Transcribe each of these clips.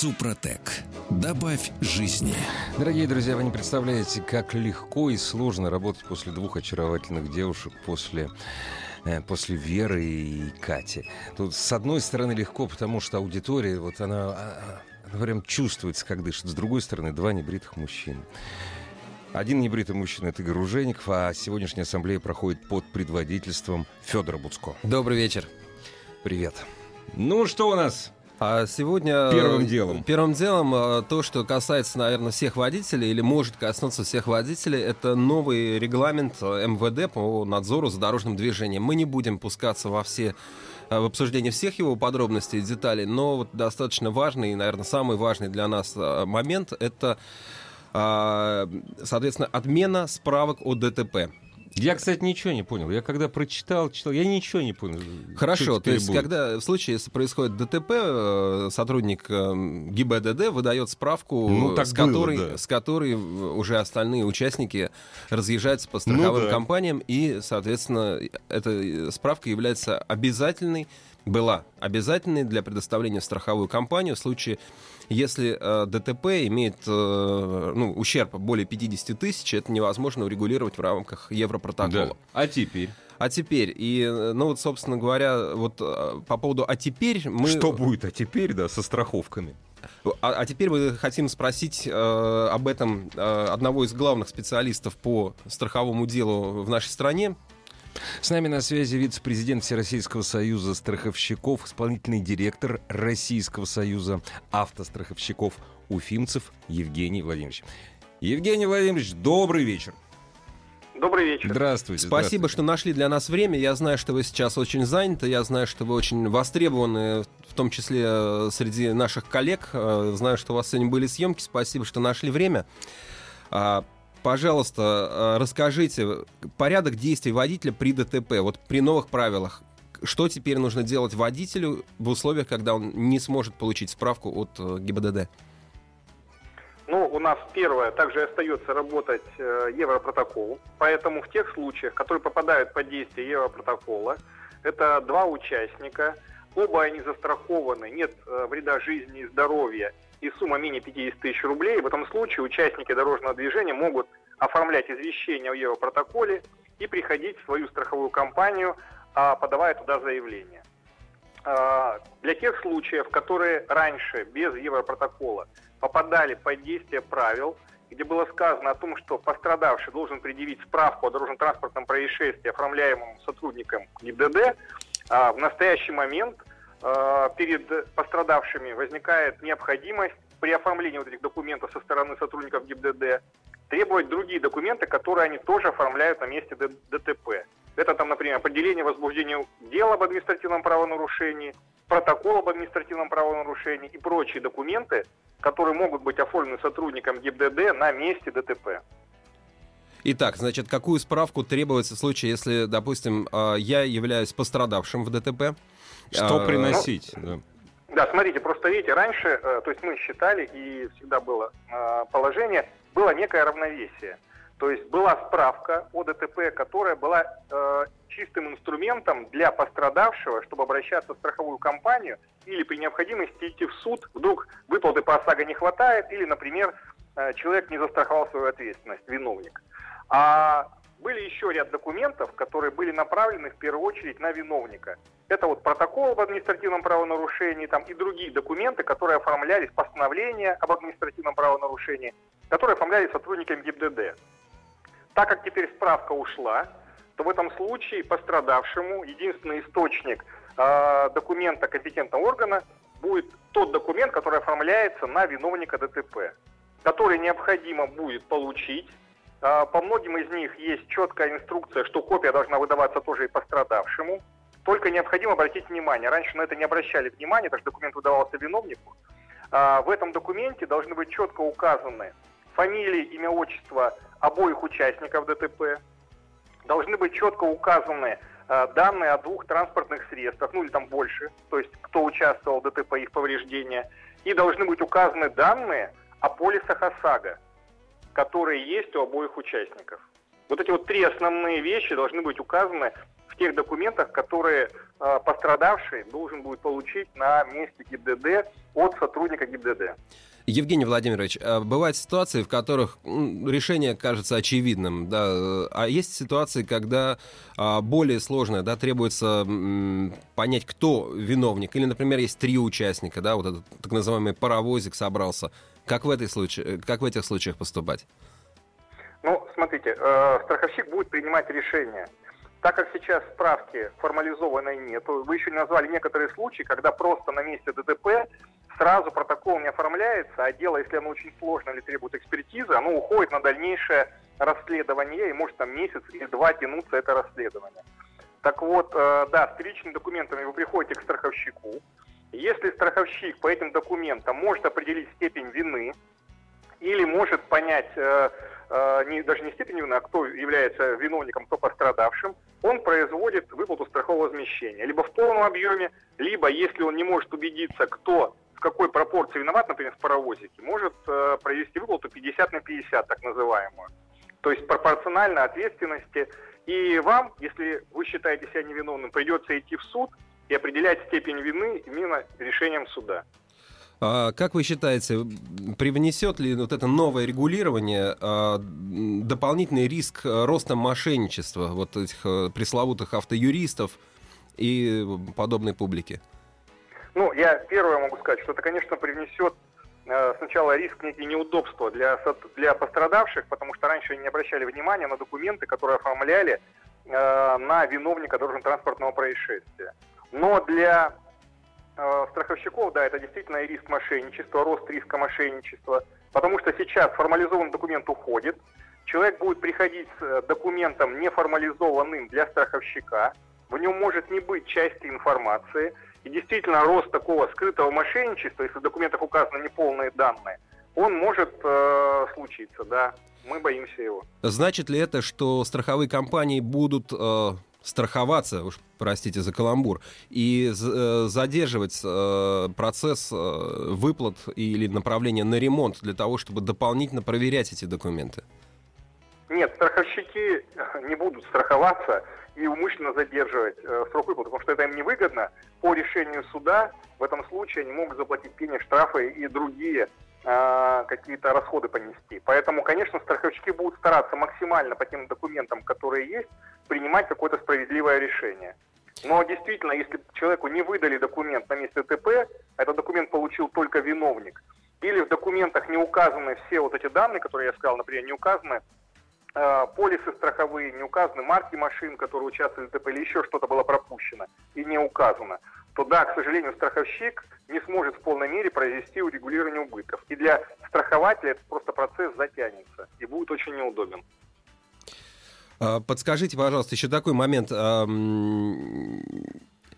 Супротек. Добавь жизни. Дорогие друзья, вы не представляете, как легко и сложно работать после двух очаровательных девушек, после э, после Веры и Кати. Тут, с одной стороны, легко, потому что аудитория, вот она, а, она прям чувствуется, как дышит. С другой стороны, два небритых мужчины. Один небритый мужчина — это Игорь Ружеников, а сегодняшняя ассамблея проходит под предводительством Федора Буцко. Добрый вечер. Привет. Ну, что у нас? А сегодня... Первым делом. Первым делом э, то, что касается, наверное, всех водителей или может коснуться всех водителей, это новый регламент э, МВД по надзору за дорожным движением. Мы не будем пускаться во все э, в обсуждение всех его подробностей и деталей, но вот достаточно важный и, наверное, самый важный для нас момент — это, соответственно, отмена справок о ДТП. Я, кстати, ничего не понял. Я когда прочитал, читал, я ничего не понял. Хорошо, то есть, будет. когда в случае, если происходит ДТП, э, сотрудник э, ГИБДД выдает справку, ну, так с, было, которой, да. с которой уже остальные участники разъезжаются по страховым ну, да. компаниям, и, соответственно, эта справка является обязательной, была обязательной для предоставления в страховую компанию в случае если э, ДТП имеет э, ну, ущерб более 50 тысяч, это невозможно урегулировать в рамках Европротокола. Да. А теперь? А теперь, и, ну вот, собственно говоря, вот э, по поводу «а теперь» мы... Что будет «а теперь», да, со страховками? А, а теперь мы хотим спросить э, об этом э, одного из главных специалистов по страховому делу в нашей стране, с нами на связи вице-президент Всероссийского союза страховщиков, исполнительный директор Российского союза автостраховщиков Уфимцев Евгений Владимирович. Евгений Владимирович, добрый вечер. Добрый вечер. Здравствуйте. Спасибо, здравствуйте. что нашли для нас время. Я знаю, что вы сейчас очень заняты. Я знаю, что вы очень востребованы, в том числе э, среди наших коллег. Э, знаю, что у вас сегодня были съемки. Спасибо, что нашли время. Пожалуйста, э, расскажите порядок действий водителя при ДТП, вот при новых правилах. Что теперь нужно делать водителю в условиях, когда он не сможет получить справку от э, ГИБДД? Ну, у нас первое, также остается работать э, Европротокол. Поэтому в тех случаях, которые попадают под действие Европротокола, это два участника, оба они застрахованы, нет вреда жизни и здоровья, и сумма менее 50 тысяч рублей, в этом случае участники дорожного движения могут оформлять извещение о Европротоколе и приходить в свою страховую компанию, а, подавая туда заявление. А, для тех случаев, которые раньше без Европротокола попадали под действие правил, где было сказано о том, что пострадавший должен предъявить справку о дорожно-транспортном происшествии, оформляемому сотрудником ГИБДД, а, в настоящий момент перед пострадавшими возникает необходимость при оформлении вот этих документов со стороны сотрудников ГИБДД требовать другие документы, которые они тоже оформляют на месте ДТП. Это там, например, определение возбуждения дела об административном правонарушении, протокол об административном правонарушении и прочие документы, которые могут быть оформлены сотрудником ГИБДД на месте ДТП. Итак, значит, какую справку требуется в случае, если, допустим, э, я являюсь пострадавшим в ДТП, что а, приносить? Ну, да. да, смотрите, просто видите, раньше, э, то есть мы считали, и всегда было э, положение, было некое равновесие. То есть была справка о ДТП, которая была э, чистым инструментом для пострадавшего, чтобы обращаться в страховую компанию или при необходимости идти в суд, вдруг выплаты по ОСАГО не хватает, или, например, э, человек не застраховал свою ответственность, виновник. А были еще ряд документов, которые были направлены в первую очередь на виновника. Это вот протокол об административном правонарушении там, и другие документы, которые оформлялись, постановления об административном правонарушении, которые оформлялись сотрудниками ГИБДД. Так как теперь справка ушла, то в этом случае пострадавшему единственный источник э, документа компетентного органа будет тот документ, который оформляется на виновника ДТП, который необходимо будет получить по многим из них есть четкая инструкция, что копия должна выдаваться тоже и пострадавшему. Только необходимо обратить внимание. Раньше на это не обращали внимания, так что документ выдавался виновнику. А, в этом документе должны быть четко указаны фамилии, имя, отчество обоих участников ДТП. Должны быть четко указаны э, данные о двух транспортных средствах, ну или там больше, то есть кто участвовал в ДТП, их повреждения. И должны быть указаны данные о полисах ОСАГО, которые есть у обоих участников. Вот эти вот три основные вещи должны быть указаны в тех документах, которые э, пострадавший должен будет получить на месте ГИБДД от сотрудника ГИБДД. Евгений Владимирович, э, бывают ситуации, в которых решение кажется очевидным, да, а есть ситуации, когда а, более сложное, да, требуется понять, кто виновник, или, например, есть три участника, да, вот этот так называемый паровозик собрался. Как в, этой случае, как в этих случаях поступать? Ну, смотрите, э, страховщик будет принимать решение. Так как сейчас справки формализованной нет, вы еще не назвали некоторые случаи, когда просто на месте ДТП сразу протокол не оформляется, а дело, если оно очень сложно или требует экспертизы, оно уходит на дальнейшее расследование, и может там месяц или два тянуться это расследование. Так вот, э, да, с первичными документами вы приходите к страховщику. Если страховщик по этим документам может определить степень вины или может понять э, не, даже не степень вины, а кто является виновником, кто пострадавшим, он производит выплату страхового возмещения. Либо в полном объеме, либо, если он не может убедиться, кто в какой пропорции виноват, например, в паровозике, может э, провести выплату 50 на 50, так называемую. То есть пропорционально ответственности. И вам, если вы считаете себя невиновным, придется идти в суд и определять степень вины именно решением суда. А, как вы считаете, привнесет ли вот это новое регулирование а, дополнительный риск роста мошенничества вот этих э, пресловутых автоюристов и подобной публики? Ну, я первое могу сказать, что это, конечно, привнесет э, сначала риск некие неудобства для, для пострадавших, потому что раньше они не обращали внимания на документы, которые оформляли э, на виновника дорожно-транспортного происшествия. Но для э, страховщиков, да, это действительно риск мошенничества, рост риска мошенничества, потому что сейчас формализованный документ уходит, человек будет приходить с э, документом неформализованным для страховщика, в нем может не быть части информации, и действительно рост такого скрытого мошенничества, если в документах указаны неполные данные, он может э, случиться, да. Мы боимся его. Значит ли это, что страховые компании будут э, страховаться, уж простите за каламбур, и э, задерживать э, процесс э, выплат или направления на ремонт для того, чтобы дополнительно проверять эти документы? Нет, страховщики не будут страховаться и умышленно задерживать э, срок выплаты, потому что это им невыгодно. По решению суда в этом случае они могут заплатить пени, штрафы и другие э, какие-то расходы понести. Поэтому, конечно, страховщики будут стараться максимально по тем документам, которые есть, принимать какое-то справедливое решение. Но действительно, если человеку не выдали документ на месте ТП, этот документ получил только виновник, или в документах не указаны все вот эти данные, которые я сказал, например, не указаны э, полисы страховые, не указаны марки машин, которые участвовали в ТП, или еще что-то было пропущено и не указано, то да, к сожалению, страховщик не сможет в полной мере произвести урегулирование убытков. И для страхователя этот просто процесс затянется и будет очень неудобен. А, подскажите, пожалуйста, еще такой момент.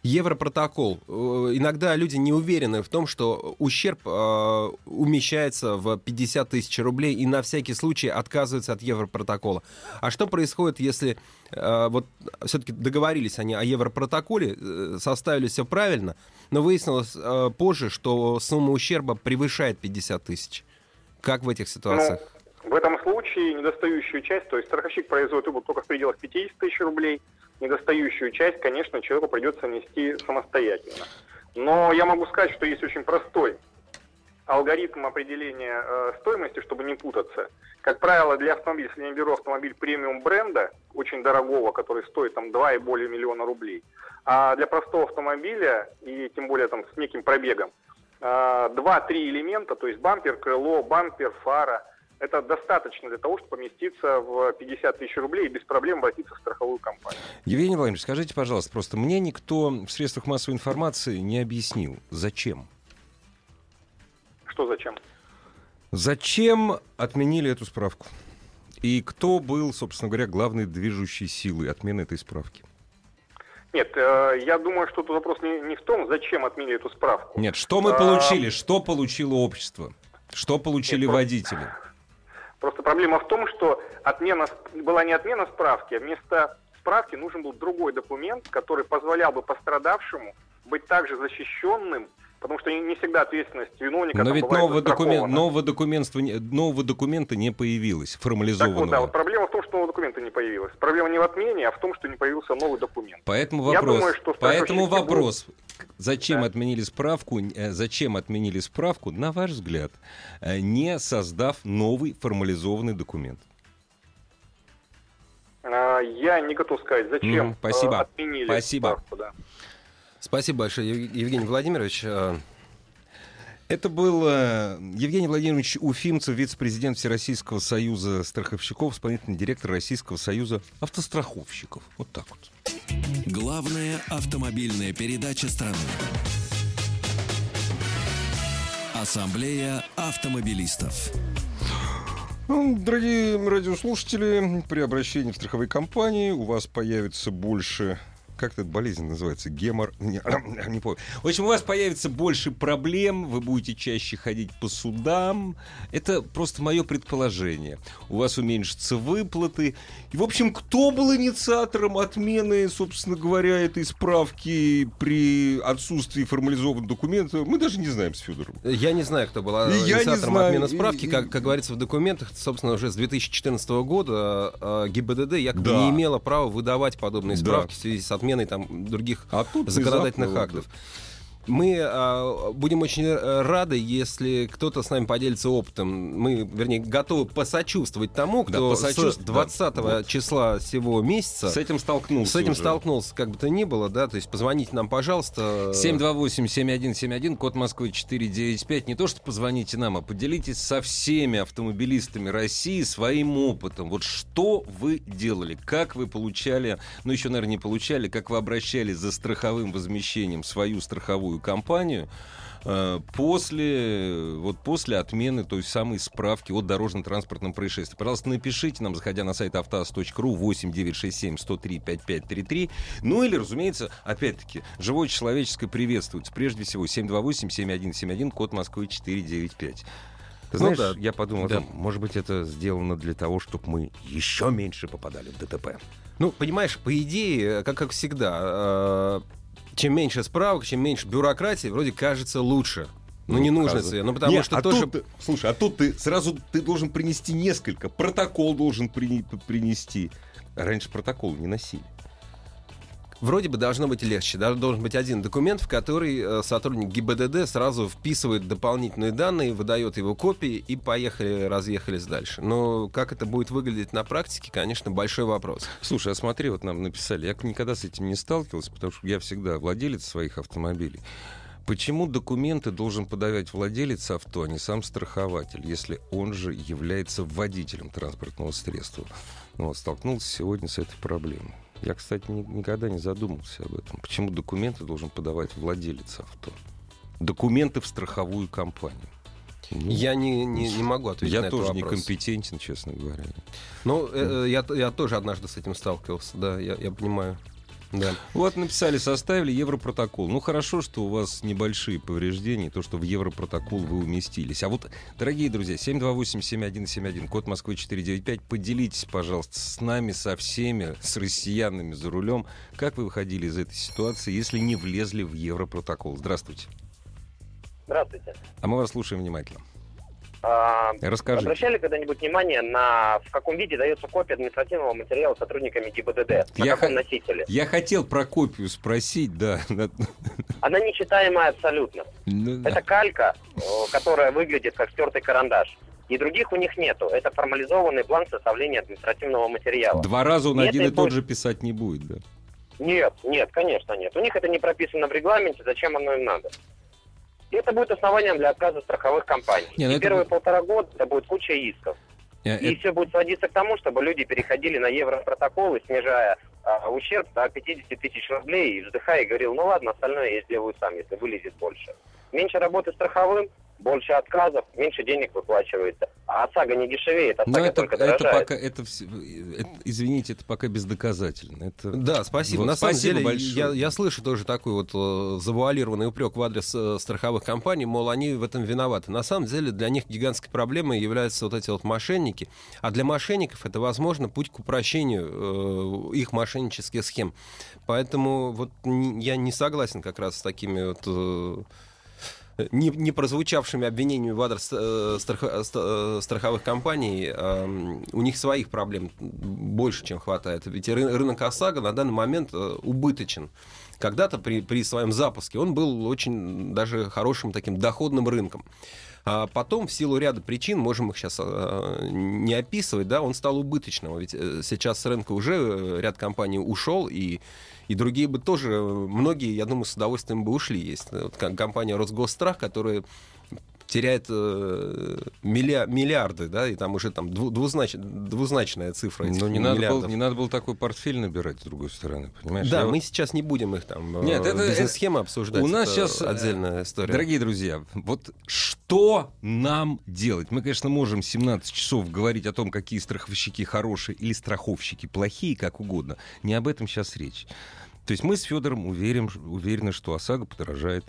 Европротокол. Э, иногда люди не уверены в том, что ущерб э, умещается в 50 тысяч рублей и на всякий случай отказываются от Европротокола. А что происходит, если э, вот все-таки договорились они о Европротоколе, э, составили все правильно, но выяснилось э, позже, что сумма ущерба превышает 50 тысяч? Как в этих ситуациях? Ну, в этом случае недостающую часть, то есть страховщик производит выбор только в пределах 50 тысяч рублей, недостающую часть, конечно, человеку придется нести самостоятельно. Но я могу сказать, что есть очень простой алгоритм определения э, стоимости, чтобы не путаться. Как правило, для автомобиля, если я беру автомобиль премиум бренда, очень дорогого, который стоит там 2 и более миллиона рублей, а для простого автомобиля, и тем более там с неким пробегом, э, 2-3 элемента, то есть бампер, крыло, бампер, фара – это достаточно для того, чтобы поместиться в 50 тысяч рублей и без проблем обратиться в страховую компанию. Евгений Владимирович, скажите, пожалуйста, просто мне никто в средствах массовой информации не объяснил, зачем. Что зачем? Зачем отменили эту справку? И кто был, собственно говоря, главной движущей силой отмены этой справки? Нет, э, я думаю, что тут вопрос не, не в том, зачем отменили эту справку. Нет, что мы а... получили, что получило общество, что получили Нет, водители? Просто проблема в том, что отмена, была не отмена справки, а вместо справки нужен был другой документ, который позволял бы пострадавшему быть также защищенным потому что не всегда ответственность виновника. Но ведь нового, документ, нового, документа, нового документа не появилось, формализованного. Так вот, да, вот проблема в том, что нового документа не появилось. Проблема не в отмене, а в том, что не появился новый документ. Поэтому вопрос, Я думаю, что поэтому вопрос будет... зачем да. отменили справку, э, зачем отменили справку, на ваш взгляд, э, не создав новый формализованный документ? А, я не готов сказать, зачем mm, спасибо. отменили спасибо. справку. Да. Спасибо большое, Евгений Владимирович. Э, это был э, Евгений Владимирович Уфимцев, вице-президент Всероссийского союза страховщиков, исполнительный директор Российского союза автостраховщиков. Вот так вот. Главная автомобильная передача страны. Ассамблея автомобилистов. Ну, дорогие радиослушатели, при обращении в страховые компании у вас появится больше как эта болезнь называется? Гемор... Не, не помню. В общем, у вас появится больше проблем, вы будете чаще ходить по судам. Это просто мое предположение. У вас уменьшатся выплаты. И, в общем, кто был инициатором отмены, собственно говоря, этой справки при отсутствии формализованного документа, мы даже не знаем с Федором. Я не знаю, кто был а, инициатором отмены справки. Как, как говорится в документах, собственно, уже с 2014 года а, ГИБДД якобы да. не имела права выдавать подобные справки да. в связи с отменой отменой там других а законодательных актов. Мы а, будем очень э, рады, если кто-то с нами поделится опытом. Мы, вернее, готовы посочувствовать тому, кто да, с 20 да. числа всего месяца с этим столкнулся. С этим уже. столкнулся, как бы то ни было, да. То есть позвоните нам, пожалуйста. 728-7171, код Москвы 495. Не то, что позвоните нам, а поделитесь со всеми автомобилистами России своим опытом. Вот что вы делали, как вы получали, ну еще, наверное, не получали, как вы обращались за страховым возмещением свою страховую страховую компанию э, после, вот после отмены той самой справки о дорожно-транспортном происшествии. Пожалуйста, напишите нам, заходя на сайт автоаз.ру 8 967 103 5533. Ну или, разумеется, опять-таки, живое человеческое приветствуется. Прежде всего, 728-7171, код Москвы 495. Ты ну знаешь, ну, да. я подумал, да. может быть, это сделано для того, чтобы мы еще меньше попадали в ДТП. Ну, понимаешь, по идее, как, как всегда, э, чем меньше справок, чем меньше бюрократии, вроде кажется лучше. Ну, ну не нужно себе. Ну, потому Нет, что а тоже... Тут, слушай, а тут ты сразу ты должен принести несколько. Протокол должен при, принести. Раньше протокол не носили вроде бы должно быть легче. Должен быть один документ, в который э, сотрудник ГИБДД сразу вписывает дополнительные данные, выдает его копии и поехали, разъехались дальше. Но как это будет выглядеть на практике, конечно, большой вопрос. Слушай, а смотри, вот нам написали, я никогда с этим не сталкивался, потому что я всегда владелец своих автомобилей. Почему документы должен подавать владелец авто, а не сам страхователь, если он же является водителем транспортного средства? Ну, вот, столкнулся сегодня с этой проблемой. Я, кстати, ни, никогда не задумывался об этом. Почему документы должен подавать владелец авто? Документы в страховую компанию. Ну, я не, не, не могу ответить я на тоже этот вопрос. некомпетентен, честно говоря. Ну, э, э, я, я тоже однажды с этим сталкивался, да, я, я понимаю. Да. Вот написали, составили Европротокол. Ну хорошо, что у вас небольшие повреждения, то, что в Европротокол вы уместились. А вот, дорогие друзья, 728-7171, код Москвы 495, поделитесь, пожалуйста, с нами, со всеми, с россиянами за рулем, как вы выходили из этой ситуации, если не влезли в Европротокол. Здравствуйте. Здравствуйте. А мы вас слушаем внимательно. А, Расскажи. Обращали когда-нибудь внимание на в каком виде дается копия административного материала сотрудниками ГИБДД? На я каком х... носителе? Я хотел про копию спросить, да. Она нечитаемая абсолютно. Ну, да. Это калька, которая выглядит как стертый карандаш. И других у них нету. Это формализованный бланк составления административного материала. Два раза он один и тот же писать не будет, да? Нет, нет, конечно нет. У них это не прописано в регламенте, зачем оно им надо? И это будет основанием для отказа страховых компаний. Не, ну и это... первые полтора года это будет куча исков. Я, и это... все будет сводиться к тому, чтобы люди переходили на европротоколы, снижая а, ущерб до 50 тысяч рублей, и вздыхая и говорил, ну ладно, остальное я сделаю сам, если вылезет больше. Меньше работы страховым, больше отказов, меньше денег выплачивается. А ОСАГО не дешевеет, ОСАГО Но это, только это дорожает. пока, это, это, извините, это пока бездоказательно. Это... Да, спасибо. Вот, На самом деле, большое. я, я слышу тоже такой вот э, завуалированный упрек в адрес э, страховых компаний, мол, они в этом виноваты. На самом деле, для них гигантской проблемой являются вот эти вот мошенники. А для мошенников это, возможно, путь к упрощению э, их мошеннических схем. Поэтому вот я не согласен как раз с такими вот... Э, не, не прозвучавшими обвинениями в адрес э, страх, э, страховых компаний, э, у них своих проблем больше, чем хватает. Ведь ры, рынок ОСАГО на данный момент э, убыточен. Когда-то при, при своем запуске он был очень даже хорошим таким доходным рынком. А потом, в силу ряда причин, можем их сейчас э, не описывать, да, он стал убыточным. Ведь э, сейчас с рынка уже э, ряд компаний ушел, и и другие бы тоже, многие, я думаю, с удовольствием бы ушли. Есть вот, компания Росгосстрах, которая теряет э, милли, миллиарды, да, и там уже там двузнач, двузначная цифра. Но не надо, было, не надо было такой портфель набирать, с другой стороны, понимаешь? Да, Я мы вот... сейчас не будем их там э, Нет, это, бизнес-схемы обсуждать. У нас сейчас э, отдельная история. Дорогие друзья, вот что нам делать? Мы, конечно, можем 17 часов говорить о том, какие страховщики хорошие или страховщики плохие, как угодно. Не об этом сейчас речь. То есть мы с Федором уверен, уверены, что ОСАГО подорожает.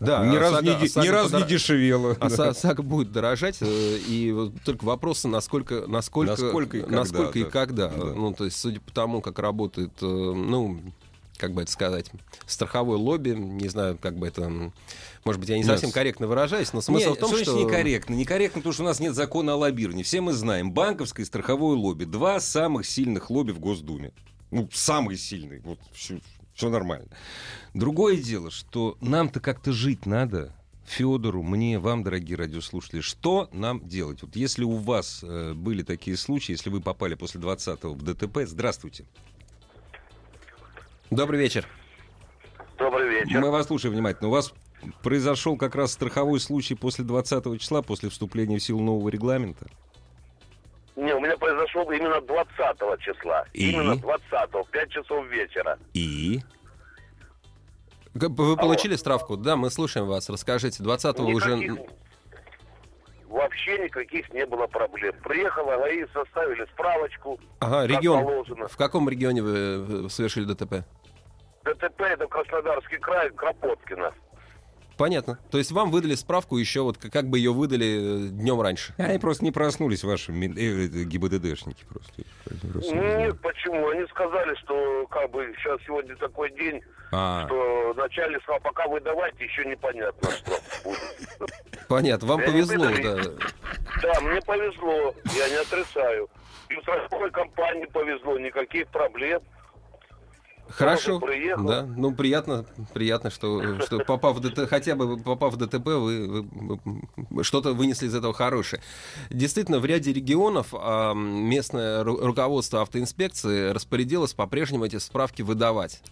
Да, ни, раз, не, ни разу не дешевело. А да. ОСАГО будет дорожать, э, и только вопрос, насколько, насколько, насколько, и когда. Насколько и когда. Да. Ну, то есть, судя по тому, как работает, э, ну, как бы это сказать, страховое лобби, не знаю, как бы это, может быть, я не совсем корректно выражаюсь, но смысл нет, в том, что... некорректно? Некорректно, потому что у нас нет закона о лоббировании. Все мы знаем, банковское и страховое лобби, два самых сильных лобби в Госдуме. Ну, самый сильный, вот все, все нормально. Другое дело, что нам-то как-то жить надо, Федору, мне, вам, дорогие радиослушатели, что нам делать? Вот если у вас э, были такие случаи, если вы попали после 20-го в ДТП, здравствуйте. Добрый вечер. Добрый вечер. Мы вас слушаем внимательно. У вас произошел как раз страховой случай после 20 числа, после вступления в силу нового регламента? Не, у меня произошел именно 20 числа. И? Именно 20 в 5 часов вечера. И? Вы получили стравку? Да, мы слушаем вас. Расскажите, 20-го уже... Вообще никаких не было проблем. Приехала ГАИ, составили справочку. Ага, регион. Положено. В каком регионе вы совершили ДТП? ДТП это Краснодарский край, Кропоткино. Понятно. То есть вам выдали справку еще вот как бы ее выдали э, днем раньше? Они просто не проснулись, ваши э, э, ГИБДДшники просто. Нет, почему? Они сказали, что как бы сейчас сегодня такой день, а. что вначале сказал, пока выдавайте, еще непонятно, что будет. Понятно, вам повезло, да. Да, мне повезло, я не отрицаю. И в страховой компании повезло, никаких проблем. Хорошо. Да, ну приятно, приятно, что, что попав в ДТП, хотя бы попав в ДТП, вы, вы, что-то вынесли из этого хорошее. Действительно, в ряде регионов местное руководство автоинспекции распорядилось по-прежнему эти справки выдавать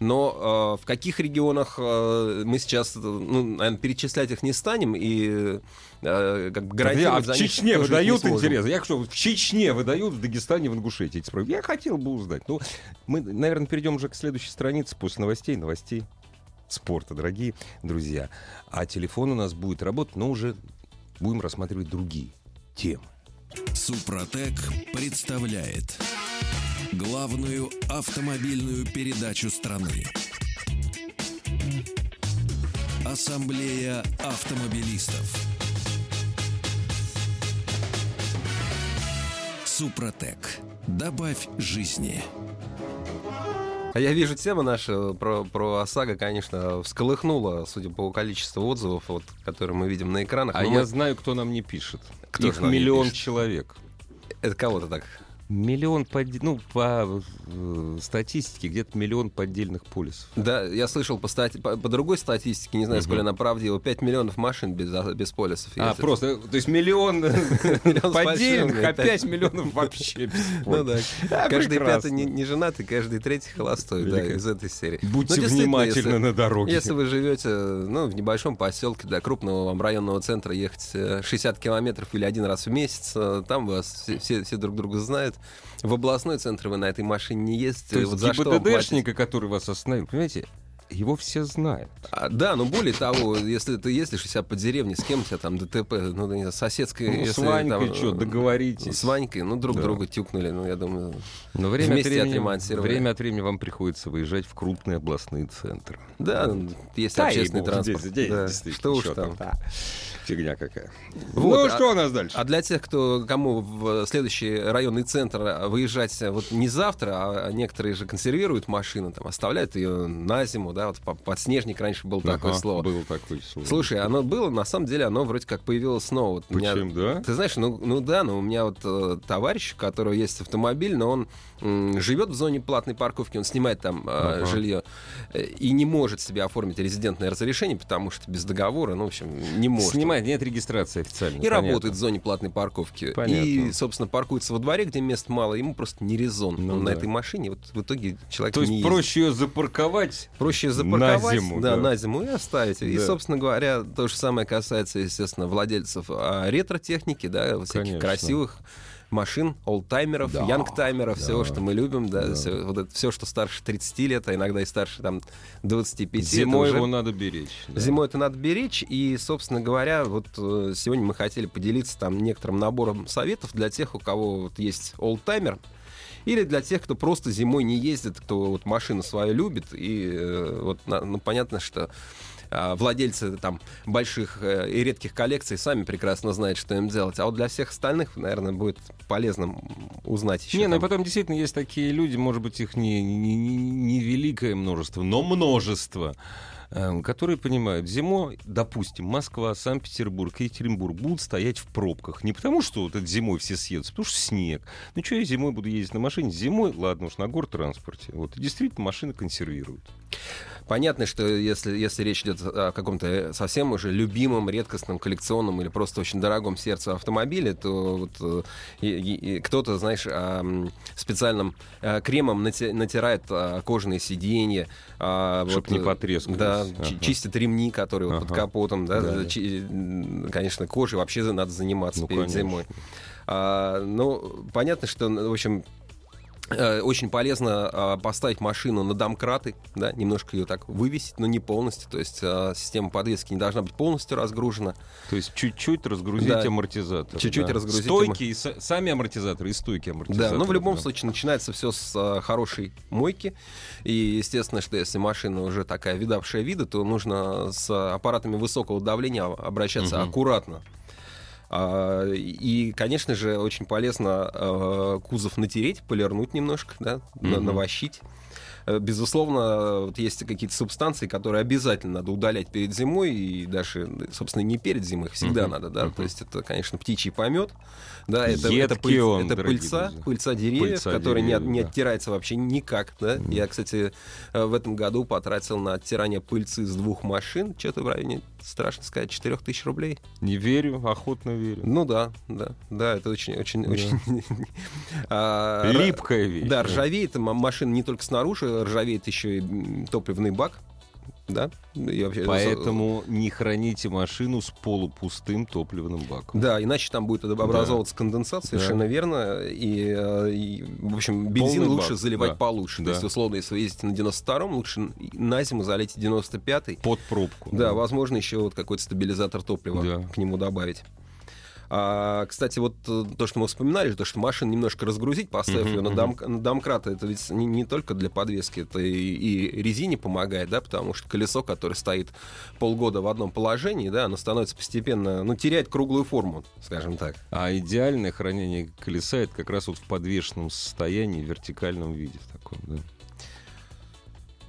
но э, в каких регионах э, мы сейчас, ну, наверное, перечислять их не станем и э, как бы гарантировать а в Чечне выдают, интересно, я что, в Чечне выдают, в Дагестане, в Ингушетии эти справки. Я хотел бы узнать. Ну, мы, наверное, перейдем уже к следующей странице после новостей, новостей спорта, дорогие друзья. А телефон у нас будет работать, но уже будем рассматривать другие темы. Супротек представляет главную автомобильную передачу страны. Ассамблея автомобилистов. Супротек. Добавь жизни. А я вижу, тема наша про, про ОСАГО, конечно, всколыхнула, судя по количеству отзывов, вот, которые мы видим на экранах. А я мы... знаю, кто нам не пишет. Кто Их миллион человек. Это кого-то так Миллион, под... ну, по э, статистике, где-то миллион поддельных полисов. Да, я слышал по, стати... по, по другой статистике, не знаю, угу. сколько она правдива, 5 миллионов машин без, а, без полисов. А, ездит. просто, то есть миллион поддельных, а 5 миллионов вообще Ну да, каждый пятый не женатый, каждый третий холостой, да, из этой серии. Будьте внимательны на дороге. Если вы живете, ну, в небольшом поселке, до крупного вам районного центра ехать 60 километров или один раз в месяц, э, там вас все друг друга знают. В областной центр вы на этой машине не ездите. То есть вот ГИБДДшника, который вас остановил, понимаете, его все знают. А, да, но более того, если ты ездишь у себя по деревне, с кем у тебя там ДТП, ну, не знаю, соседской... Ну, если, с Ванькой там, что, договоритесь. С Ванькой, ну, друг да. друга тюкнули, ну, я думаю, но время вместе от времени, Время от времени вам приходится выезжать в крупные областные центры. Да, есть да, общественный транспорт. Здесь, здесь, да. Что уж там. там. Фигня какая. Вот, ну, а, что у нас дальше? А для тех, кто, кому в следующий районный центр выезжать вот не завтра, а некоторые же консервируют машину, там, оставляют ее на зиму, да, вот подснежник раньше был ага, такое слово. Было такое слово. Слушай, оно было, на самом деле, оно вроде как появилось снова. Вот Почему, меня, да? Ты знаешь, ну, ну да, но у меня вот э, товарищ, у которого есть автомобиль, но он э, живет в зоне платной парковки, он снимает там э, ага. жилье э, и не может себе оформить резидентное разрешение, потому что без договора, ну, в общем, не может. Снимает, нет регистрации официально. И понятно. работает в зоне платной парковки. Понятно. И, собственно, паркуется во дворе, где мест мало, ему просто не резон ну, на да. этой машине. Вот в итоге человек То есть проще ее запарковать Проще запарковать на зиму, да, да. на зиму и оставить. Да. И, собственно говоря, то же самое касается, естественно, владельцев а, ретро-техники, да, всяких Конечно. красивых машин, олдтаймеров, да, янгтаймеров, да, всего, что мы любим, да, да. Все, вот это, все, что старше 30 лет, а иногда и старше там 25. Зимой уже... его надо беречь. Да. Зимой это надо беречь, и, собственно говоря, вот э, сегодня мы хотели поделиться там некоторым набором советов для тех, у кого вот есть олдтаймер, или для тех, кто просто зимой не ездит, кто вот машину свою любит, и э, вот, ну, понятно, что а, владельцы там больших э, и редких коллекций сами прекрасно знают, что им делать. А вот для всех остальных, наверное, будет полезно узнать еще. Не, там... ну и потом действительно есть такие люди, может быть, их не, не, не великое множество, но множество которые понимают, зимой, допустим, Москва, Санкт-Петербург, Екатеринбург будут стоять в пробках. Не потому, что вот это зимой все съедутся, потому что снег. Ну что я зимой буду ездить на машине? Зимой, ладно уж, на гортранспорте. Вот, и действительно машины консервируют. Понятно, что если, если речь идет о каком-то совсем уже любимом, редкостном, коллекционном или просто очень дорогом сердцу автомобиле, то вот, э, кто-то, знаешь, специальным э, кремом натирает а, кожаные сиденья. А, Чтобы вот, не потрескались. Да, ага. чистит ремни, которые ага. вот под капотом. Да, да. Конечно, кожей вообще надо заниматься ну, перед конечно. зимой. А, ну, понятно, что, в общем, очень полезно а, поставить машину на домкраты, да, немножко ее так вывесить, но не полностью. То есть а, система подвески не должна быть полностью разгружена. То есть чуть-чуть разгрузить да, амортизатор. Чуть-чуть да. разгрузить. Стойки, и сами амортизаторы и стойки амортизаторы. Да, но в любом да. случае начинается все с а, хорошей мойки. И естественно, что если машина уже такая видавшая вида, то нужно с аппаратами высокого давления обращаться угу. аккуратно. А, и, конечно же, очень полезно а, кузов натереть, полирнуть немножко, да, mm-hmm. навощить. Э, безусловно, вот есть какие-то субстанции, которые обязательно надо удалять перед зимой, и даже, собственно, не перед зимой, их всегда uh-huh. надо, да. Uh-huh. То есть это, конечно, птичий помет, да, это, это, пыль, он, это пыльца, друзья. пыльца деревьев, пыльца которая деревьев, не, не да. оттирается вообще никак, да. Uh-huh. Я, кстати, э, в этом году потратил на оттирание пыльцы с двух машин, что-то в районе, страшно сказать, 4000 рублей. Не верю, охотно верю. Ну да, да, да, это очень, очень, да. очень... А, Липкая вещь. Да, ржавеет машина не только снаружи, ржавеет еще и топливный бак. Да? И вообще, Поэтому не храните машину с полупустым топливным баком. Да, иначе там будет образовываться да. конденсат, совершенно да. верно. И, э, и, в общем, бензин Полный лучше бак. заливать да. получше. Да. То есть, условно, если вы ездите на 92-м, лучше на зиму залейте 95-й. Под пробку. Да, да, возможно, еще вот какой-то стабилизатор топлива да. к нему добавить. А, кстати, вот э, то, что мы вспоминали, то, что машину немножко разгрузить, поставив uh-huh, ее на, дом, на домкрат, это ведь не, не только для подвески, это и, и резине помогает, да, потому что колесо, которое стоит полгода в одном положении, да, оно становится постепенно, ну, теряет круглую форму, скажем так. А идеальное хранение колеса это как раз вот в подвешенном состоянии, в вертикальном виде в таком, да.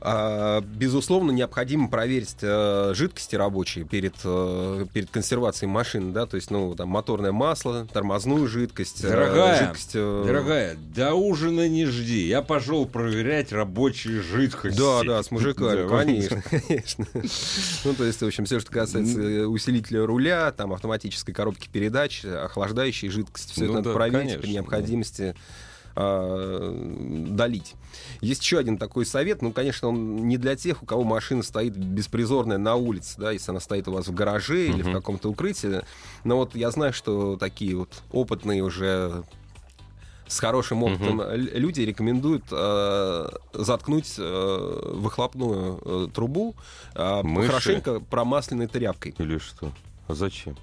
А, безусловно, необходимо проверить э, жидкости рабочие перед, э, перед консервацией машины, да, то есть, ну, там, моторное масло, тормозную жидкость. Э, дорогая, жидкость, дорогая, до ужина не жди. Я пошел проверять рабочие жидкости. Да, да, с мужиками, конечно, конечно. Ну, то есть, в общем, все, что касается усилителя руля, там, автоматической коробки передач, охлаждающей жидкости, все это ну надо проверить при необходимости э, долить. Есть еще один такой совет, ну, конечно, он не для тех, у кого машина стоит беспризорная на улице, да, если она стоит у вас в гараже uh-huh. или в каком-то укрытии. Но вот я знаю, что такие вот опытные уже с хорошим опытом угу. люди рекомендуют э, заткнуть э, выхлопную э, трубу э, хорошенько промасленной тряпкой. Или что? А зачем?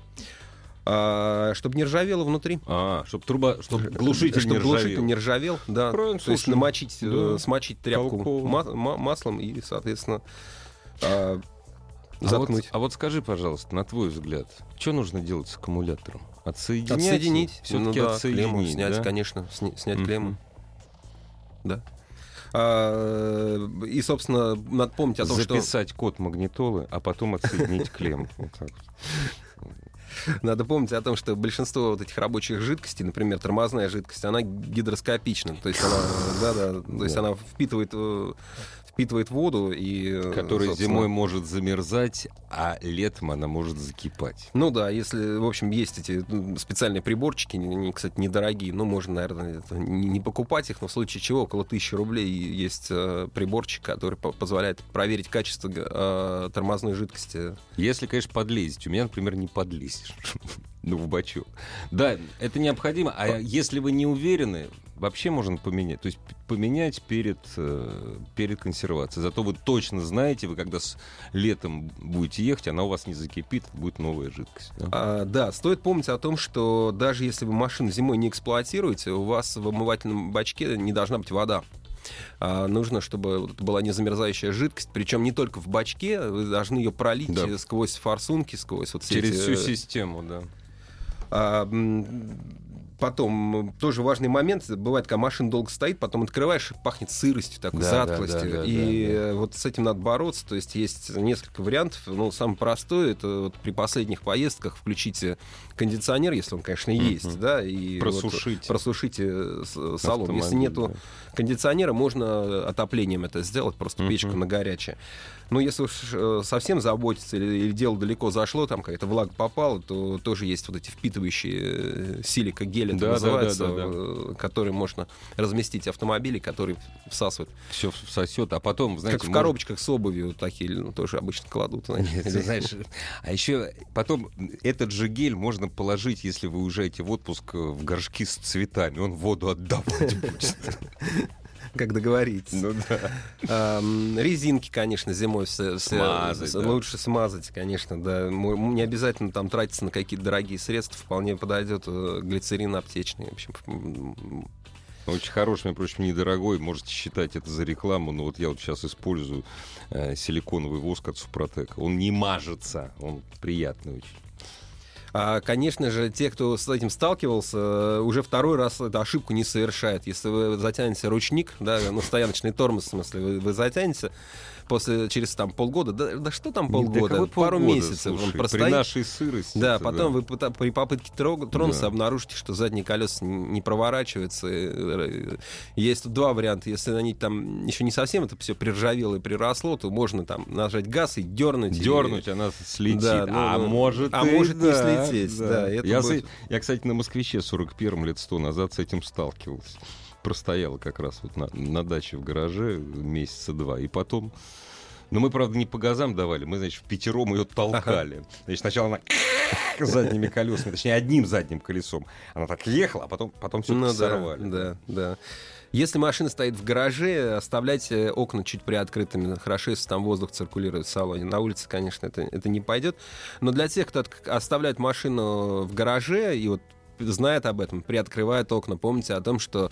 А, чтобы не ржавело внутри. А, чтобы труба, чтобы глушитель, чтобы не, глушитель ржавел. не ржавел. Да. Правильно, То есть намочить, да. смочить тряпку ма- ма- маслом и, соответственно, а, заткнуть. А вот, а вот скажи, пожалуйста, на твой взгляд, что нужно делать с аккумулятором? Отсоединять? Отсоединить. Все-таки ну, да, отсоединить, клемму снять, да? конечно, сня- снять mm-hmm. клемму. Да. А, и, собственно, надо помнить о том, Записать что... Записать код магнитолы, а потом отсоединить клемму. Надо помнить о том, что большинство вот этих рабочих жидкостей, например, тормозная жидкость, она гидроскопична. То есть она, да, да, то есть она впитывает э, впитывает воду и... Э, Которая собственно... зимой может замерзать, а летом она может закипать. Ну да, если, в общем, есть эти специальные приборчики, они, кстати, недорогие, но можно, наверное, не покупать их, но в случае чего около тысячи рублей есть э, приборчик, который позволяет проверить качество э, тормозной жидкости. Если, конечно, подлезть. У меня, например, не подлезешь. Ну, в бачок. Да, это необходимо. А если вы не уверены, вообще можно поменять. То есть поменять перед, э, перед консервацией. Зато вы точно знаете, вы когда с летом будете ехать, она у вас не закипит, будет новая жидкость. Да? А, да, стоит помнить о том, что даже если вы машину зимой не эксплуатируете, у вас в омывательном бачке не должна быть вода. А нужно, чтобы была незамерзающая жидкость, причем не только в бачке, вы должны ее пролить да. сквозь форсунки, сквозь вот Через эти... всю систему, да. А, потом тоже важный момент. Бывает, когда машина долго стоит, потом открываешь, пахнет сыростью, такой да, затклостью. Да, да, да, и да, да. вот с этим надо бороться. То есть есть несколько вариантов. Ну, самый простой это вот при последних поездках включите кондиционер, если он, конечно, есть, uh-huh. да, и просушите, вот, просушите салон. Если нету да. кондиционера, можно отоплением это сделать, просто uh-huh. печку на горячее. Но если уж э, совсем заботиться или, или дело далеко зашло, там какая-то влага попала, то тоже есть вот эти впитывающие э, силика гель, это да, называется, да, да, да, да. Э, который можно разместить в автомобиле, который всасывает. Все всосет, а потом, знаете... Как в может... коробочках с обувью такие ну, тоже обычно кладут. Знаешь, а еще потом этот же гель можно положить, если вы уезжаете в отпуск в горшки с цветами, он воду отдавать будет. Как договориться. Ну да. резинки, конечно, зимой все, смазать, лучше смазать, конечно, да. Не обязательно там тратиться на какие-то дорогие средства, вполне подойдет э, глицерин аптечный. В общем, очень хороший, между прочим, недорогой. Можете считать это за рекламу, но вот я вот сейчас использую э, силиконовый воск от Супротека. Он не мажется, он приятный очень. А, конечно же, те, кто с этим сталкивался, э, уже второй раз эту ошибку не совершает. Если вы затянете ручник, да, ну, стояночный тормоз, в смысле, вы, вы затянете, после через там полгода, да, да что там полгода, да пару полгода, месяцев слушай, он простоит. При нашей сырости. Да, потом да. вы при попытке тронуться да. обнаружите, что задние колеса не проворачиваются. Э, есть тут два варианта. Если они там еще не совсем это все приржавело и приросло, то можно там нажать газ и дернуть. Дернуть, и... она слетит. Да, ну, а может, а и может да, не слететь. Да. Да, я, будет... я, кстати, на москвиче 41-м лет сто назад с этим сталкивался простояла как раз вот на, на даче в гараже месяца два. И потом... Но мы, правда, не по газам давали, мы, значит, в пятером ее толкали. Значит, сначала она задними колесами, точнее, одним задним колесом. Она так ехала, а потом, потом все ну, да, сорвали. Да, да. Если машина стоит в гараже, оставляйте окна чуть приоткрытыми. Хорошо, если там воздух циркулирует в салоне. На улице, конечно, это, это не пойдет. Но для тех, кто оставляет машину в гараже и вот знает об этом, приоткрывает окна. Помните о том, что э,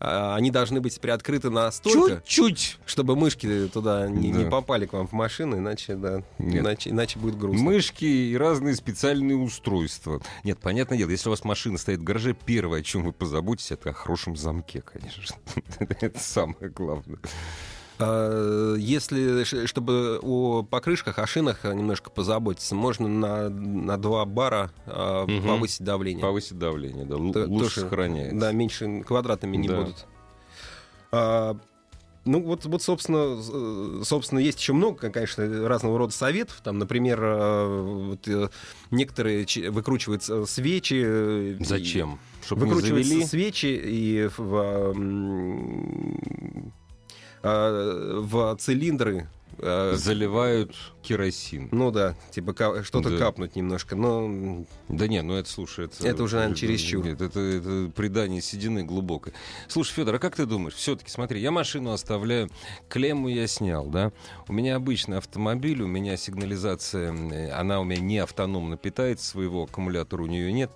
они должны быть приоткрыты настолько, чуть-чуть, чтобы мышки туда не, да. не попали к вам в машину, иначе, да, иначе, иначе будет грустно. Мышки и разные специальные устройства. Нет, понятное дело, если у вас машина стоит в гараже, первое, о чем вы позаботитесь, это о хорошем замке, конечно. это самое главное. А, если, чтобы о покрышках, о шинах немножко позаботиться, можно на, на 2 бара угу. повысить давление. Повысить давление, да. Л- То, лучше тоже, сохраняется. Да, меньше квадратами не да. будут. А, ну, вот, вот, собственно, собственно, есть еще много, конечно, разного рода советов. Там, например, вот, э, некоторые выкручивают свечи. Зачем? Чтобы выкручивают свечи и в, а, в цилиндры Э, Заливают керосин. Ну да, типа что-то да. капнуть немножко, но... Да не, ну это, слушай, это... Это уже, наверное, чересчур. Нет, это, это предание седины глубокое. Слушай, Федор, а как ты думаешь? Все-таки, смотри, я машину оставляю, клемму я снял, да? У меня обычный автомобиль, у меня сигнализация, э, она у меня не автономно питается, своего аккумулятора у нее нет.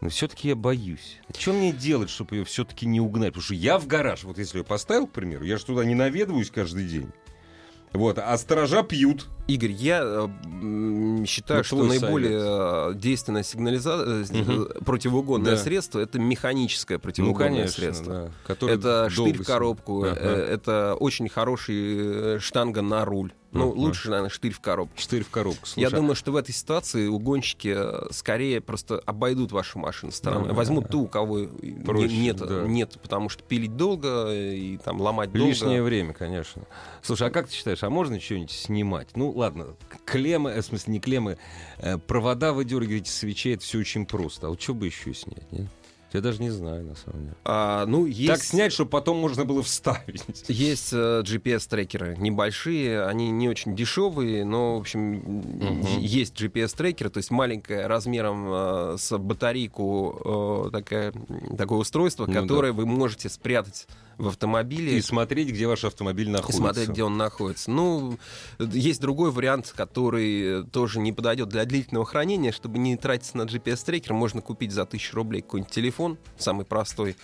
Но все-таки я боюсь. Что мне делать, чтобы ее все-таки не угнать? Потому что я в гараж, вот если я поставил, к примеру, я же туда не наведываюсь каждый день. Вот, а сторожа пьют. Игорь, я э, считаю, что наиболее совет. Э, действенное сигнализация, угу. противоугонное да. средство это механическое противоугонное ну, конечно, средство. Да. Это штырь в коробку, ага. это очень хороший штанга на руль. Ну, uh-huh. лучше, наверное, штырь в коробку. Штырь в коробку. Слушай. Я думаю, что в этой ситуации угонщики э, скорее просто обойдут вашу машину стороной. Uh-huh. Возьмут ту, у кого Проще, нет, да. нет, потому что пилить долго и там ломать долго. Лишнее время, конечно. Слушай, а как ты считаешь, а можно что-нибудь снимать? Ну, ладно, клеммы, э, в смысле, не клеммы, э, провода выдергивать свечей, это все очень просто. А вот что бы еще снять, нет? Я даже не знаю, на самом деле. А, ну, есть... Так снять, чтобы потом можно было вставить. Есть uh, GPS-трекеры небольшие, они не очень дешевые, но, в общем, uh-huh. есть GPS-трекеры, то есть маленькое размером uh, с батарейку uh, такая, такое устройство, ну, которое да. вы можете спрятать в автомобиле. И смотреть, где ваш автомобиль находится. И смотреть, где он находится. Ну, есть другой вариант, который тоже не подойдет для длительного хранения. Чтобы не тратиться на GPS-трекер, можно купить за 1000 рублей какой-нибудь телефон, самый простой,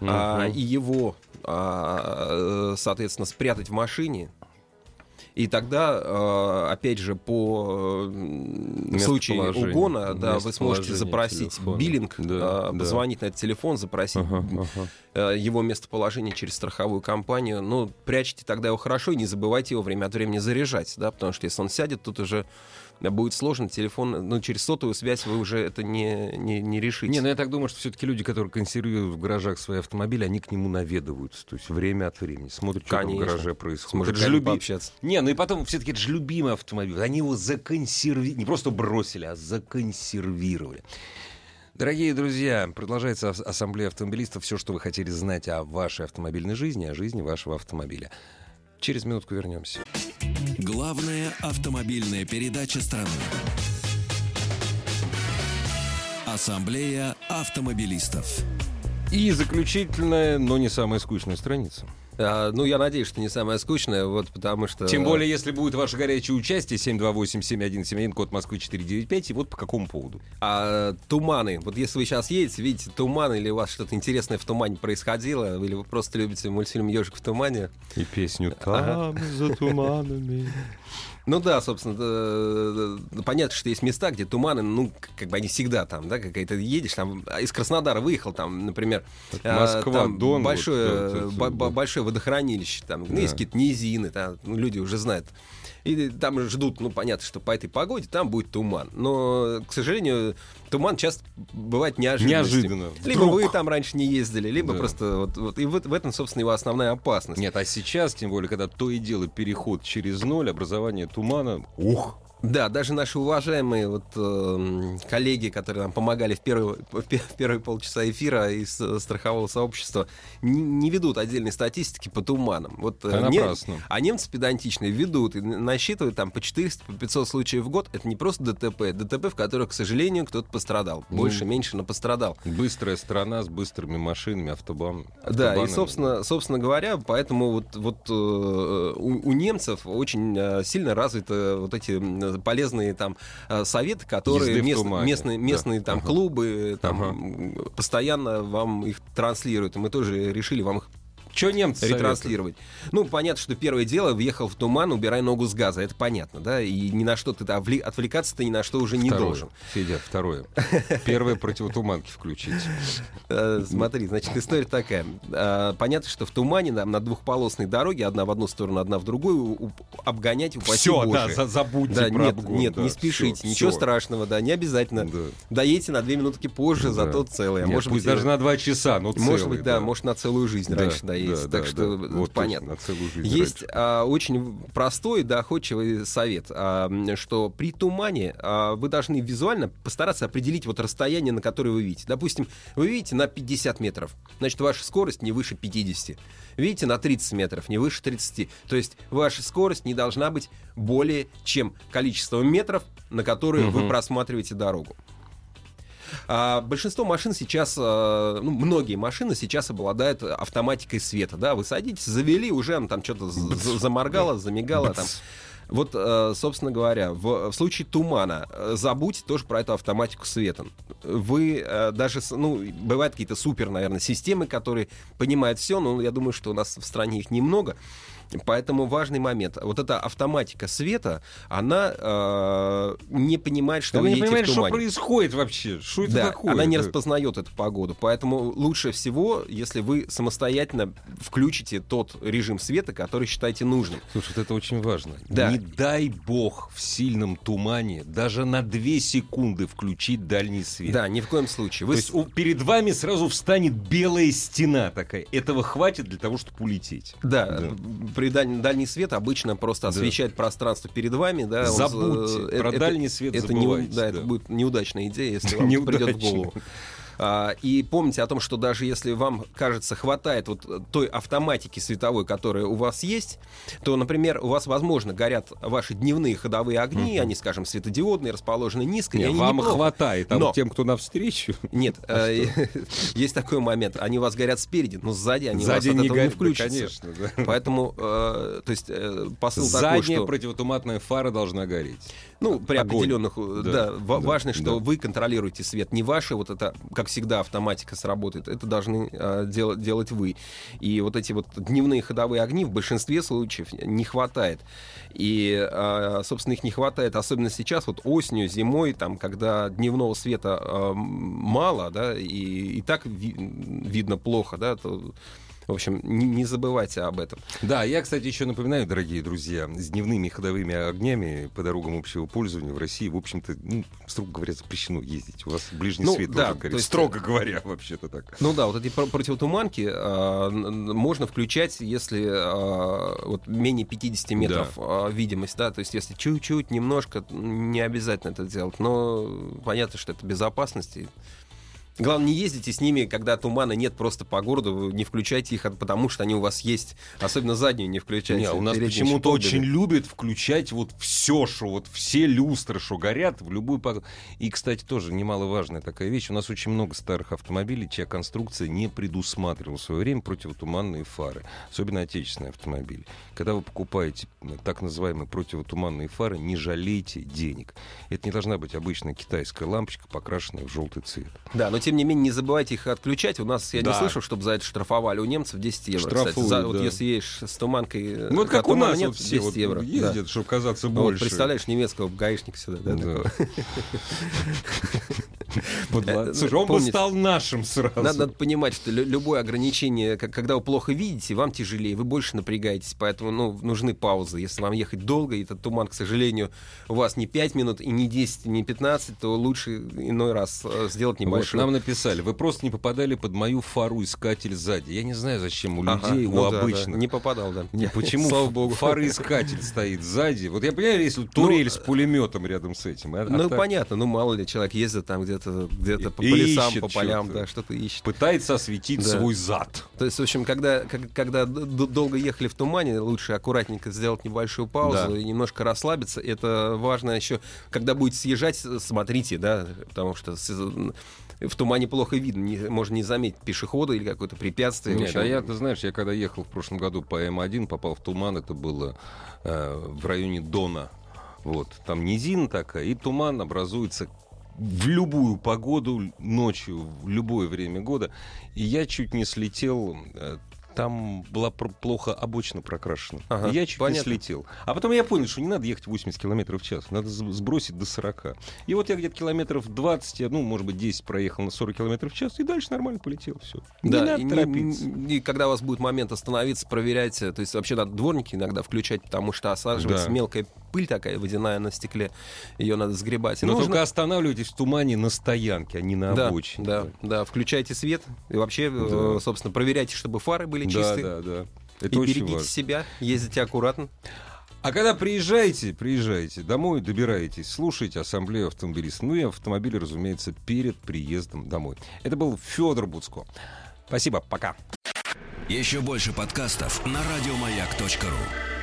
uh-huh. а, и его, а, соответственно, спрятать в машине и тогда, э, опять же, по в случае угона, да, вы сможете запросить телефона. биллинг, да, э, позвонить да. на этот телефон, запросить ага, ага. его местоположение через страховую компанию. Ну, прячьте тогда его хорошо и не забывайте его время от времени заряжать, да, потому что если он сядет, тут уже будет сложно. Телефон, ну, через сотовую связь вы уже это не, не, не решите. Не, ну я так думаю, что все-таки люди, которые консервируют в гаражах свои автомобили, они к нему наведываются. То есть время от времени. Смотрят, что Конечно. в гараже происходит. это же люби... пообщаться. Не, ну и потом все-таки это же любимый автомобиль. Они его законсервировали. Не просто бросили, а законсервировали. Дорогие друзья, продолжается ассамблея автомобилистов. Все, что вы хотели знать о вашей автомобильной жизни, о жизни вашего автомобиля. Через минутку вернемся. Главная автомобильная передача страны. Ассамблея автомобилистов. И заключительная, но не самая скучная страница. А, ну, я надеюсь, что не самое скучное, вот потому что... Тем более, если будет ваше горячее участие, 728-7171, код Москвы 495, и вот по какому поводу? А, туманы. Вот если вы сейчас едете, видите туман, или у вас что-то интересное в тумане происходило, или вы просто любите мультфильм «Ежик в тумане». И песню «Там ага. за туманами». Ну да, собственно, понятно, что есть места, где туманы, ну, как бы они всегда там, да, какая-то едешь, там, из Краснодара выехал, там, например, а, Москва, там Дон, большое, вот, это, б- большое водохранилище, там, да. ну, есть какие-то низины, там, ну, люди уже знают. И там ждут, ну, понятно, что по этой погоде там будет туман. Но, к сожалению, туман часто бывает неожиданно. Неожиданно. Либо вы там раньше не ездили, либо да. просто вот, вот и в, в этом, собственно, его основная опасность. Нет, а сейчас, тем более, когда то и дело переход через ноль, образование тумана, ух, да, даже наши уважаемые вот, э, коллеги, которые нам помогали в первые, в первые полчаса эфира из страхового сообщества, не, не ведут отдельной статистики по туманам. Вот, э, не, а немцы педантичные ведут и насчитывают там по 400, по 500 случаев в год. Это не просто ДТП, ДТП, в которых, к сожалению, кто-то пострадал. Ну, Больше, ну, меньше, но пострадал. Быстрая страна с быстрыми машинами, автобан. Да, и, собственно, собственно говоря, поэтому вот, вот э, у, у немцев очень э, сильно развиты вот эти полезные там э, советы, которые мест, местные, местные да. там ага. клубы там ага. постоянно вам их транслируют. И мы тоже решили вам их что немцы ретранслировать? Советуют? Ну, понятно, что первое дело, въехал в туман, убирай ногу с газа, это понятно, да, и ни на что ты отвлекаться ты ни на что уже не второе. должен. Федя, второе. Первое противотуманки включить. Э, смотри, значит, история такая. Э, понятно, что в тумане нам на двухполосной дороге, одна в одну сторону, одна в другую, обгонять, упаси Все, да, забудьте да, нет, нет, не спешите, ничего страшного, да, не обязательно. Доедете на две минутки позже, зато целое. Может быть, даже на два часа, но Может быть, да, может на целую жизнь раньше доедете есть. Да, так да, что да. Вот понятно. Есть а, очень простой, доходчивый совет, а, что при тумане а, вы должны визуально постараться определить вот расстояние, на которое вы видите. Допустим, вы видите на 50 метров, значит, ваша скорость не выше 50. Видите, на 30 метров, не выше 30. То есть ваша скорость не должна быть более чем количество метров, на которые угу. вы просматриваете дорогу. А, большинство машин сейчас, а, ну, многие машины сейчас обладают автоматикой света, да, вы садитесь, завели, уже там что-то заморгало, замигало, там. Вот, э, собственно говоря, в, в случае тумана э, забудьте тоже про эту автоматику света. Вы э, даже, ну, бывают какие-то супер, наверное, системы, которые понимают все, но я думаю, что у нас в стране их немного. Поэтому важный момент. Вот эта автоматика света, она э, не понимает, что она не понимает, что происходит вообще. Что это да, такое? Она не распознает эту погоду. Поэтому лучше всего, если вы самостоятельно включите тот режим света, который считаете нужным. Слушай, вот это очень важно. Да. Не дай бог в сильном тумане даже на 2 секунды включить дальний свет. Да, ни в коем случае. Вы... То есть у, перед вами сразу встанет белая стена такая. Этого хватит для того, чтобы улететь. Да, да при даль... дальний свет обычно просто освещает да. пространство перед вами. Да, Забудьте он, про это, дальний свет это, не, да, да, это будет неудачная идея, если вам придет в голову. А, и помните о том, что даже если вам, кажется, хватает вот той автоматики световой, которая у вас есть, то, например, у вас, возможно, горят ваши дневные ходовые огни, mm-hmm. они, скажем, светодиодные, расположены низко. Нет, вам неплохо. хватает, а но... тем, кто навстречу... Нет, а э, есть такой момент. Они у вас горят спереди, но сзади они сзади у вас не, горят, не включатся. конечно, да. Поэтому, э, то есть, э, посыл Задняя такой, что... противотуматная фара должна гореть. Ну, при Огонь. определенных... Да, да, да важно, что да. вы контролируете свет. Не ваши, вот это, как всегда, автоматика сработает. Это должны э, делать, делать вы. И вот эти вот дневные ходовые огни в большинстве случаев не хватает. И, э, собственно, их не хватает, особенно сейчас, вот осенью, зимой, там, когда дневного света э, мало, да, и, и так ви- видно плохо, да, то в общем, не, не забывайте об этом. Да, я, кстати, еще напоминаю, дорогие друзья, с дневными ходовыми огнями по дорогам общего пользования в России, в общем-то, ну, строго говоря, запрещено ездить. У вас ближний ну, свет да, горит. Есть, строго говоря, вообще-то так. Ну да, вот эти противотуманки э, можно включать, если э, вот менее 50 метров да. э, видимость, да, то есть если чуть-чуть, немножко, не обязательно это делать, но понятно, что это безопасность. Главное, не ездите с ними, когда тумана нет просто по городу, не включайте их, потому что они у вас есть. Особенно заднюю не включайте. Не, у нас почему-то очень любят включать вот все, что вот все люстры, что горят в любую погоду. И, кстати, тоже немаловажная такая вещь. У нас очень много старых автомобилей, чья конструкция не предусматривала в свое время противотуманные фары. Особенно отечественные автомобили. Когда вы покупаете так называемые противотуманные фары, не жалейте денег. Это не должна быть обычная китайская лампочка, покрашенная в желтый цвет. Да, но тем не менее, не забывайте их отключать. У нас, я да. не слышал, чтобы за это штрафовали. У немцев 10 евро, Штрафуют, кстати. За, да. Вот если едешь с туманкой... Ну, вот как у нас нет, вот все 10 вот евро. ездят, да. чтобы казаться больше. Вот, представляешь, немецкого гаишника сюда, да? да. Э, Слушай, он бы стал нашим сразу. Надо понимать, что любое ограничение, когда вы плохо видите, вам тяжелее, вы больше напрягаетесь, поэтому ну, нужны паузы. Если вам ехать долго, и этот туман, к сожалению, у вас не 5 минут, и не 10, и не 15, то лучше иной раз э, сделать небольшой. нам написали, вы просто не попадали под мою фару искатель сзади. Я не знаю, зачем у людей, у ну обычных. Не попадал, да. Почему фароискатель стоит сзади? Вот я понимаю, если турель ну, с пулеметом рядом с этим. А, а ну, понятно, ну, мало ли, человек ездит там где-то где по, по лесам, по полям, да, что-то ищет. Пытается осветить да. свой зад. То есть, в общем, когда, когда долго ехали в тумане, лучше аккуратненько сделать небольшую паузу да. и немножко расслабиться. Это важно еще, когда будете съезжать, смотрите, да, потому что в тумане плохо видно, не, можно не заметить пешехода или какое-то препятствие. Нет, а я, ты знаешь, я когда ехал в прошлом году по М1, попал в туман, это было э, в районе Дона. Вот, там низина такая, и туман образуется в любую погоду, ночью, в любое время года. И я чуть не слетел э, там была плохо обочина прокрашена. Ага, я чуть понятно. не слетел. А потом я понял, что не надо ехать 80 км в час, надо сбросить до 40. И вот я где-то километров 20, ну, может быть, 10 проехал на 40 км в час, и дальше нормально полетел. Все. Да, не надо и, торопиться. И, и когда у вас будет момент остановиться, проверять, то есть вообще надо дворники иногда включать, потому что осаживается да. мелкая пыль такая водяная на стекле, ее надо сгребать. Но нужно... только останавливайтесь в тумане на стоянке, а не на да, обочине. Да, да, включайте свет и вообще, да. собственно, проверяйте, чтобы фары были чистые. Да, да, да. Это и очень берегите важно. себя, ездите аккуратно. А когда приезжаете, приезжаете домой, добираетесь, слушайте ассамблею автомобилистов. Ну и автомобиль, разумеется, перед приездом домой. Это был Федор Буцко. Спасибо, пока. Еще больше подкастов на радиомаяк.ру